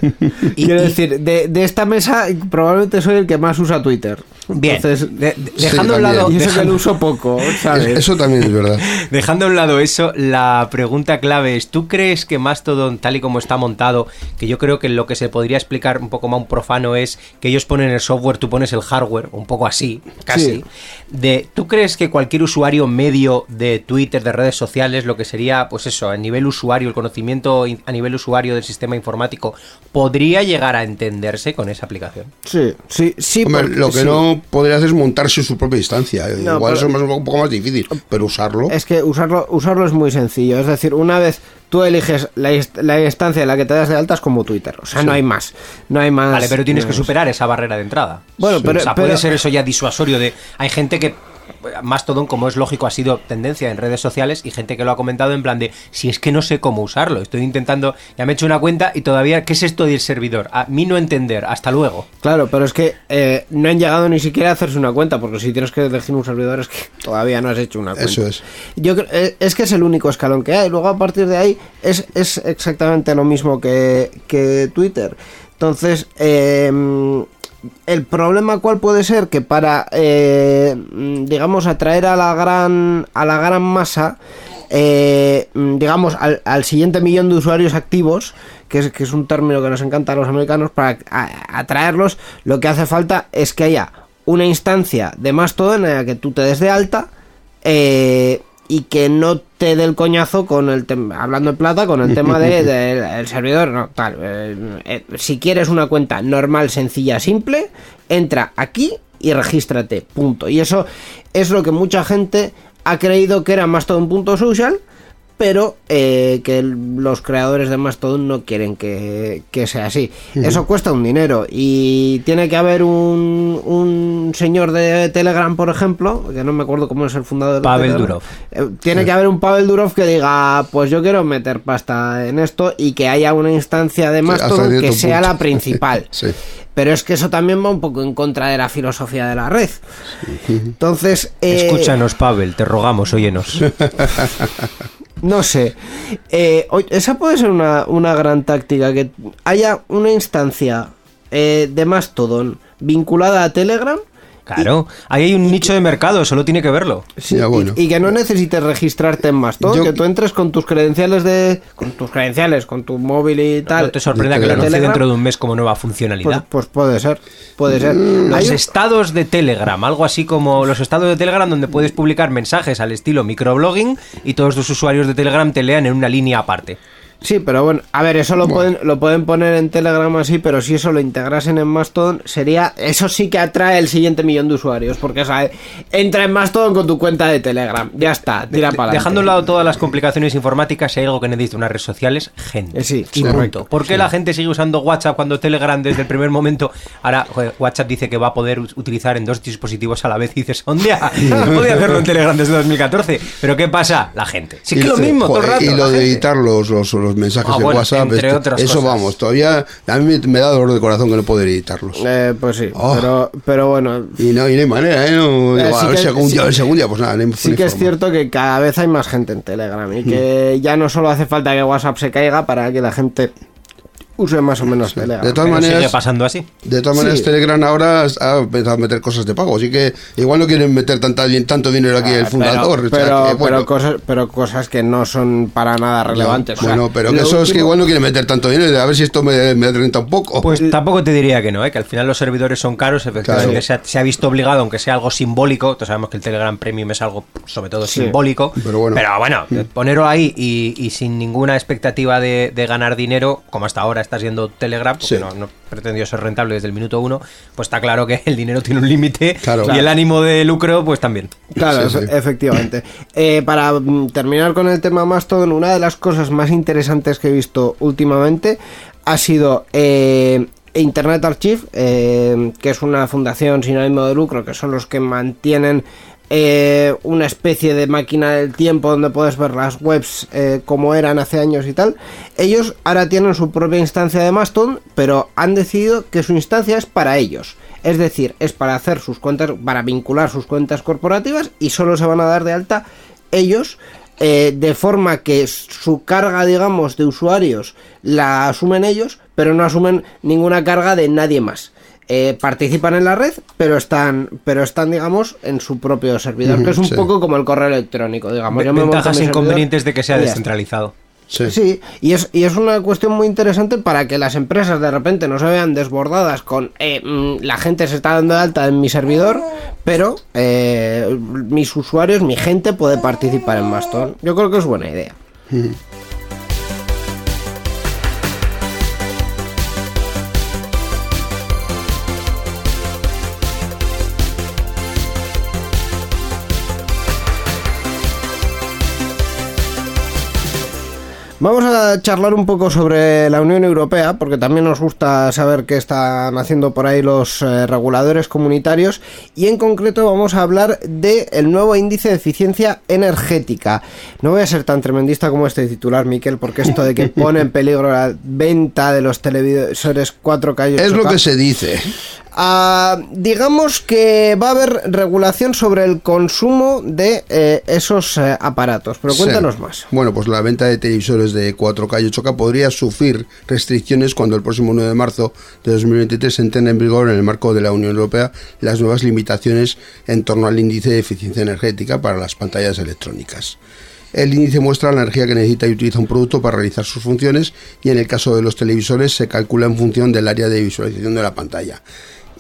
y- quiero y- decir, de, de esta mesa probablemente soy el que más usa Twitter. Bien, Entonces, de- de- Sí, dejando a un lado, y eso que lo uso poco, ¿sabes? Eso también es verdad. Dejando a un lado eso, la pregunta clave es, ¿tú crees que Mastodon, tal y como está montado, que yo creo que lo que se podría explicar un poco más un profano es que ellos ponen el software, tú pones el hardware, un poco así, casi, Sí. de, ¿tú crees que cualquier usuario medio de Twitter, de redes sociales, lo que sería, pues eso, a nivel usuario, el conocimiento a nivel usuario del sistema informático, podría llegar a entenderse con esa aplicación? Sí, sí, sí. Hombre, porque- lo que sí. no podría hacer es montarse su propia instancia. No, Igual pero- eso es más- un poco más difícil, pero usarlo. Es que usarlo, usarlo es muy sencillo. Es decir, una vez tú eliges la, inst- la instancia en la que te das de alta es como Twitter. O sea, no hay más. No hay más. Vale, pero tienes que superar esa barrera de entrada. Bueno, pero- o sea, pero- puede ser eso ya disuasorio de... Hay gente que... Mastodon, como es lógico, ha sido tendencia en redes sociales y gente que lo ha comentado en plan de si es que no sé cómo usarlo. Estoy intentando, ya me he hecho una cuenta y todavía, ¿qué es esto del servidor? A mí no entender, hasta luego. Claro, pero es que eh, no han llegado ni siquiera a hacerse una cuenta, porque si tienes que elegir un servidor es que todavía no has hecho una cuenta. Eso es. Yo creo, eh, es que es el único escalón que hay. Luego a partir de ahí es, es exactamente lo mismo que, que Twitter. Entonces, eh, el problema cuál puede ser que para, eh, digamos, atraer a la gran, a la gran masa, eh, mm, digamos, al, siguiente millón de usuarios activos, que es, que es un término que nos encanta a los americanos, para atraerlos, lo que hace falta es que haya una instancia de Mastodon en la que tú te des de alta eh, y que no te dé el coñazo con el tema, hablando en plata, con el tema de, de- el servidor, no, tal. eh, eh, si quieres una cuenta normal, sencilla, simple, entra aquí y regístrate, punto. Y eso es lo que mucha gente ha creído que era Mastodon.social, pero eh, que los creadores de Mastodon no quieren que, que sea así. Eso cuesta un dinero y tiene que haber un, un señor de Telegram, por ejemplo, que no me acuerdo cómo es el fundador de Pavel Telegram. Durov. Eh, tiene que haber un Pavel Durov que diga, pues yo quiero meter pasta en esto y que haya una instancia de Mastodon que sea punto. la principal. Sí. Pero es que eso también va un poco en contra de la filosofía de la red. Entonces, eh, Escúchanos, Pavel, te rogamos, óyenos. no sé. Eh, esa puede ser una, una gran táctica, que haya una instancia eh, de Mastodon vinculada a Telegram Claro, ahí hay un nicho de mercado, solo tiene que verlo. Sí, Ya, bueno. y, y que no necesites registrarte en Mastodon, Yo- que tú entres con tus credenciales de. con tus credenciales, con tu móvil y tal. No te sorprenda que lo anuncie dentro de un mes como nueva Pues, funcionalidad. pues puede ser, puede ser. Los Hay un- estados de Telegram, algo así como los estados de Telegram donde puedes publicar mensajes al estilo microblogging y todos los usuarios de Telegram te lean en una línea aparte. Sí, pero bueno, a ver, eso lo pueden lo pueden poner en Telegram así, pero si eso lo integrasen en Mastodon, sería eso sí que atrae el siguiente millón de usuarios, porque ¿sabes? entra en Mastodon con tu cuenta de Telegram, ya está, tira De- para Dejando a un lado todas las complicaciones informáticas, si hay algo que necesita unas redes sociales, gente. Eh, sí, Y sí. punto. ¿Por qué la gente sigue usando WhatsApp cuando Telegram desde el primer momento? Ahora joder, WhatsApp dice que va a poder ut- utilizar en dos dispositivos a la vez y dices, ¿dónde? No podía hacerlo en Telegram desde 2014. ¿Pero qué pasa? La gente. Sí que Y es lo mismo, todo el rato. Y lo de editar los, los, los mensajes Ah, de bueno, WhatsApp, entre esto- otras eso cosas. vamos, todavía a mí me, me da dolor de corazón que no poder editarlos. Eh, pues sí, Oh. pero, pero bueno, Y no, y no hay manera, ¿eh? No, Eh, digo, sí a ver si algún sí- día, algún día, pues nada, no sí que es cierto que cada vez hay más gente en Telegram y que ya no solo hace falta que WhatsApp se caiga para que la gente más o menos Telegram. De todas Pero sigue maneras, pasando así. de todas maneras Sí. Telegram ahora ha empezado a meter cosas de pago, así que igual no quieren meter tanta, tanto dinero aquí el Ah, fundador. Pero, o sea pero, que, bueno, pero cosas, pero cosas que no son para nada relevantes. o sea, bueno, pero que eso es que igual no quieren meter tanto dinero, a ver si esto me, me renta un poco. Pues tampoco te diría que no, ¿eh? que al final los servidores son caros, efectivamente Claro. se, ha, se ha visto obligado, aunque sea algo simbólico, todos sabemos que el Telegram Premium es algo sobre todo Sí. simbólico, Pero bueno. bueno, ponerlo ahí y, y sin ninguna expectativa de, de ganar dinero, como hasta ahora está siendo Telegram, porque Sí. no, no pretendió ser rentable desde el minuto uno, pues está claro que el dinero tiene un límite Claro. y Claro. el ánimo de lucro pues también. Claro, Sí, efe- sí. efectivamente. Eh, para mm, terminar con el tema Mastodon, una de las cosas más interesantes que he visto últimamente ha sido eh, Internet Archive, eh, que es una fundación sin ánimo de lucro, que son los que mantienen eh, una especie de máquina del tiempo donde puedes ver las webs eh, como eran hace años y tal. Ellos ahora tienen su propia instancia de Mastodon, pero han decidido que su instancia es para ellos. Es decir, es para hacer sus cuentas, para vincular sus cuentas corporativas y solo se van a dar de alta ellos. eh, de forma que su carga, digamos, de usuarios la asumen ellos, pero no asumen ninguna carga de nadie más. Eh, participan en la red, pero están, pero están, digamos, en su propio servidor, que es un sí. poco como el correo electrónico, digamos. Yo me Ventajas e servidor inconvenientes de que sea descentralizado. Sí. Sí, y es, y es una cuestión muy interesante para que las empresas de repente no se vean desbordadas con eh, mm, la gente se está dando de alta en mi servidor, pero eh, mis usuarios, mi gente puede participar en Mastodon. Yo creo que es buena idea. Vamos a charlar un poco sobre la Unión Europea, porque también nos gusta saber qué están haciendo por ahí los eh, reguladores comunitarios, y en concreto vamos a hablar del nuevo índice de eficiencia energética. No voy a ser tan tremendista como este titular, Miquel, porque esto de que pone en peligro la venta de los televisores 4K y 8K... Es lo que se dice. Ah, digamos que va a haber regulación sobre el consumo de eh, esos eh, aparatos, pero cuéntanos Sí. más. Bueno, pues la venta de televisores de 4K y 8K podría sufrir restricciones cuando el próximo 9 de marzo de 2023 entren en vigor en el marco de la Unión Europea las nuevas limitaciones en torno al índice de eficiencia energética para las pantallas electrónicas. El índice muestra la energía que necesita y utiliza un producto para realizar sus funciones y en el caso de los televisores se calcula en función del área de visualización de la pantalla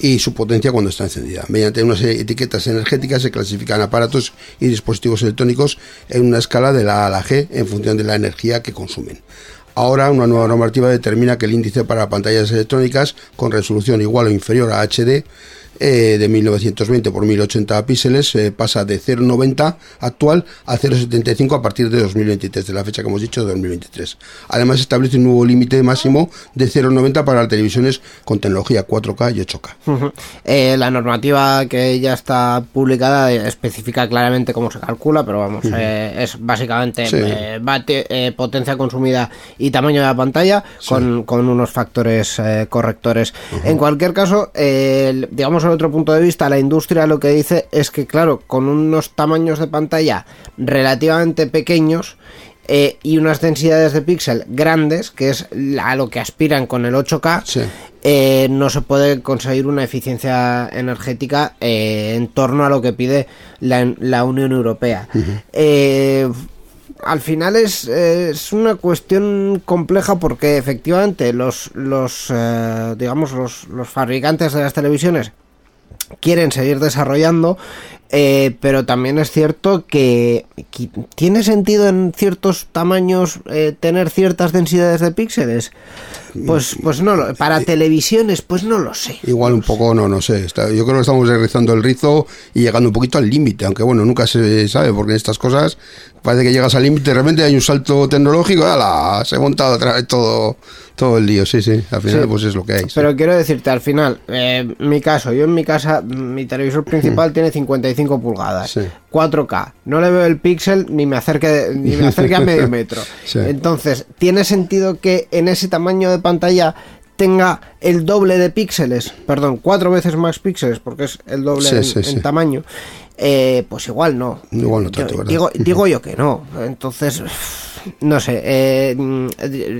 y su potencia cuando está encendida. Mediante unas etiquetas energéticas se clasifican aparatos y dispositivos electrónicos en una escala de la A a la G en función de la energía que consumen. Ahora, una nueva normativa determina que el índice para pantallas electrónicas con resolución igual o inferior a HD eh, de 1920 por 1080 píxeles eh, pasa de 0,90 actual a 0,75 a partir de 2023, de la fecha que hemos dicho, de 2023. Además, establece un nuevo límite máximo de 0,90 para las televisiones con tecnología 4K y 8K. Ujú. Eh, la normativa que ya está publicada eh, especifica claramente cómo se calcula, pero vamos, es básicamente Sí. bate- potencia consumida y tamaño de la pantalla con, con unos factores correctores. En cualquier caso, digamos, otro punto de vista, la industria lo que dice es que, claro, con unos tamaños de pantalla relativamente pequeños, eh, y unas densidades de píxel grandes, que es a lo que aspiran con el 8K, Sí. eh, no se puede conseguir una eficiencia energética eh, en torno a lo que pide la, la Unión Europea. Al final es, es una cuestión compleja porque efectivamente los, los eh, digamos los, los fabricantes de las televisiones quieren seguir desarrollando, eh, pero también es cierto que, que tiene sentido en ciertos tamaños eh, tener ciertas densidades de píxeles. Pues, pues no, lo- para televisiones, pues no lo sé. Igual un poco, no, no sé. está- yo creo que estamos rizando el rizo y llegando un poquito al límite, aunque bueno, nunca se sabe, porque en estas cosas parece que llegas al límite, de repente hay un salto tecnológico, ¡ala! Se ha montado otra vez todo, todo el lío, sí, sí. Al final, Sí. pues es lo que hay. sí. Pero quiero decirte, al final, eh, mi caso, yo en mi casa, mi televisor principal tiene 55 pulgadas, Sí. 4K. No le veo el píxel ni me acerque, ni me acerque a medio metro. Entonces, ¿tiene sentido que en ese tamaño de pantalla tenga el doble de píxeles? Perdón, cuatro veces más píxeles, porque es el doble Sí, en, sí, en sí. tamaño. Eh, pues igual no. Igual no tanto, ¿verdad? digo, digo yo que no. Entonces, no sé, eh, mm,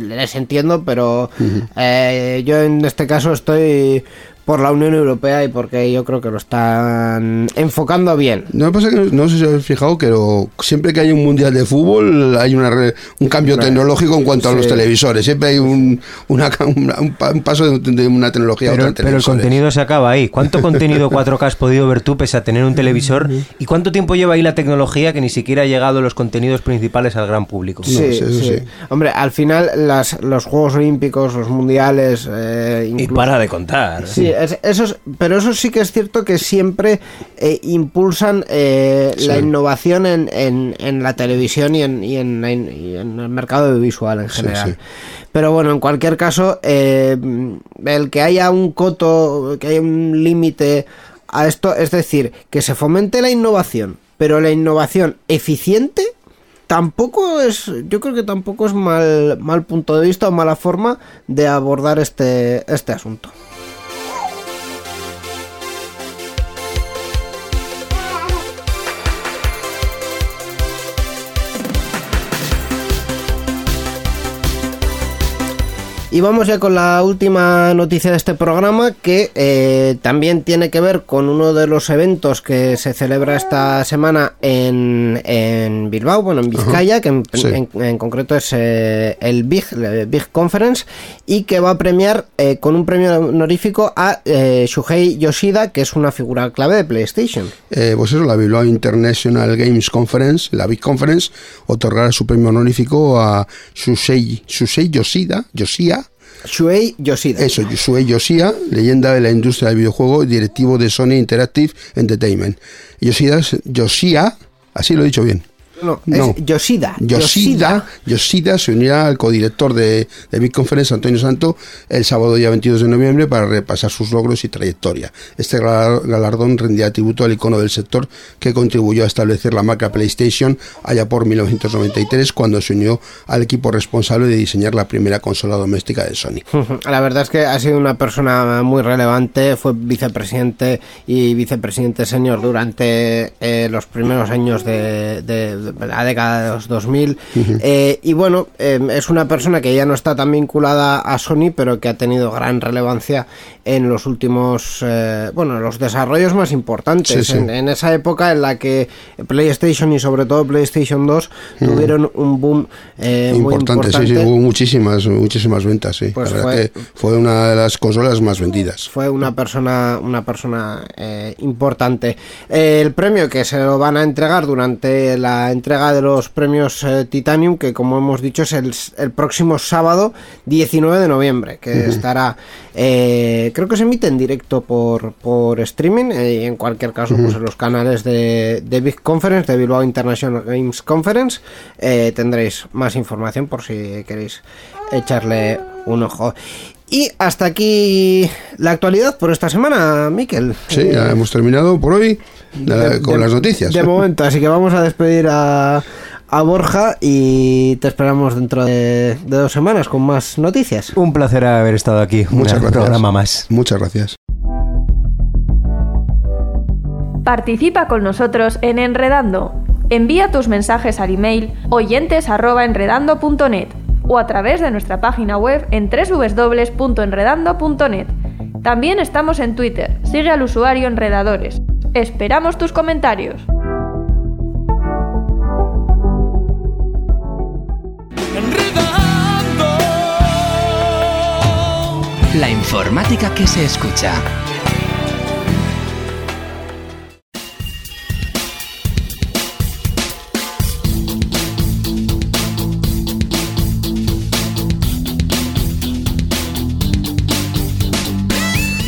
les entiendo, pero eh, yo en este caso estoy por la Unión Europea y porque yo creo que lo están enfocando bien. No me pasa que no sé si habéis fijado que lo- siempre que hay un mundial de fútbol hay una re- un cambio tecnológico en cuanto a los televisores. Siempre hay un, una un, pa- un paso de, una tecnología a Pero, otra. en pero el contenido se acaba ahí. ¿Cuánto contenido 4K has podido ver tú pese a tener un televisor? ¿Y cuánto tiempo lleva ahí la tecnología que ni siquiera ha llegado los contenidos principales al gran público? Sí, sí, sí. sí. Hombre, al final las, los Juegos Olímpicos, los Mundiales... eh, Y para de contar. Sí, es- esos, pero eso sí que es cierto que siempre eh, impulsan eh, la innovación en, en- en la televisión y en, y en y el mercado audiovisual en Sí, general. sí. Pero bueno, en cualquier caso, eh, el que haya un coto, que haya un límite a esto, es decir, que se fomente la innovación, pero la innovación eficiente tampoco es yo creo que tampoco es mal mal punto de vista o mala forma de abordar este este asunto Y vamos ya con la última noticia de este programa que eh, también tiene que ver con uno de los eventos que se celebra esta semana en, en Bilbao, bueno, en Vizcaya, que en, Sí. en- en concreto es eh, el Big, el Big Conference y que va a premiar eh, con un premio honorífico a eh, Shuhei Yoshida, que es una figura clave de PlayStation. Eh, pues eso, la Bilbao International Games Conference, la Big Conference, otorgará su premio honorífico a Shusei, Shusei Yoshida, Shuhei Yoshida. eso, Shusei Yoshia, leyenda de la industria del videojuego directivo de Sony Interactive Entertainment. Yoshida, Yoshia, así lo he dicho bien. No, Yoshida. Yoshida, Yoshida se unirá al codirector de, de Big Conference, Antonio Santo, el sábado día 22 de noviembre para repasar sus logros y trayectoria. Este galar- galardón rendía tributo al icono del sector que contribuyó a establecer la marca PlayStation allá por 1993 cuando se unió al equipo responsable de diseñar la primera consola doméstica de Sony. La verdad es que ha sido una persona muy relevante, fue vicepresidente y vicepresidente senior durante eh, los primeros años de, de- de la década de los 2000 Eh, y bueno, eh, es una persona que ya no está tan vinculada a Sony, pero que ha tenido gran relevancia en los últimos, eh, bueno, los desarrollos más importantes, Sí, sí. En, en esa época en la que PlayStation y sobre todo PlayStation 2 tuvieron un boom eh, muy importante, importante. sí, sí, hubo muchísimas, muchísimas ventas, sí. Pues la fue- que fue una de las consolas más vendidas. fue una persona una persona eh, importante el premio que se lo van a entregar durante la entrega de los premios eh, Titanium que como hemos dicho es el, el próximo sábado 19 de noviembre que estará eh, creo que se emite en directo por, por streaming eh, y en cualquier caso pues en los canales de, de Big Conference de Bilbao International Games Conference eh, tendréis más información por si queréis echarle un ojo. Y hasta aquí la actualidad por esta semana, Miquel. Sí, ya hemos terminado por hoy De- con de- las noticias. De momento, así que vamos a despedir a, a Borja y te esperamos dentro de, de dos semanas con más noticias. Un placer haber estado aquí. Muchas un gracias. programa más. Muchas gracias. Participa con nosotros en Enredando. Envía tus mensajes al email oyentes@enredando.net o a través de nuestra página web en www.enredando.net. También estamos en Twitter. Sigue al usuario Enredadores. Esperamos tus comentarios. La informática que se escucha.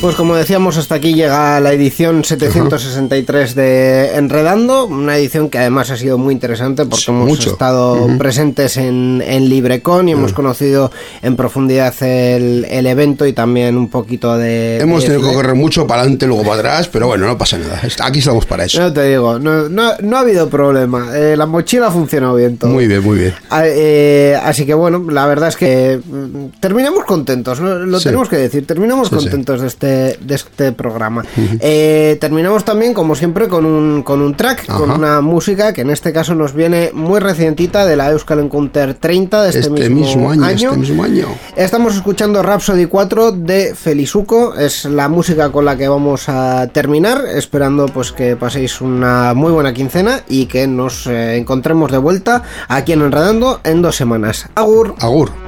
Pues como decíamos, hasta aquí llega la edición 763 de Enredando, una edición que además ha sido muy interesante porque hemos Mucho. estado presentes en, en LibreCon y hemos conocido en profundidad el, el evento y también un poquito de... Hemos de- tenido que correr mucho para adelante, luego para atrás, pero bueno, no pasa nada. Aquí estamos para eso. No te digo, no, no, no ha habido problema. Eh, la mochila ha funcionado bien todo. Muy bien, muy bien. Ah, eh, así que bueno, la verdad es que mm, terminamos contentos, lo Sí. tenemos que decir, terminamos sí. contentos de este de este programa. Eh, terminamos también, como siempre, con un, con un track, con una música que en este caso nos viene muy recientita de la Euskal Encounter 30 de este, Este, mismo año, este mismo año. Estamos escuchando Rhapsody 4 de Felizuco, es la música con la que vamos a terminar, esperando pues que paséis una muy buena quincena y que nos eh, encontremos de vuelta aquí en Enredando en dos semanas. Agur. Agur.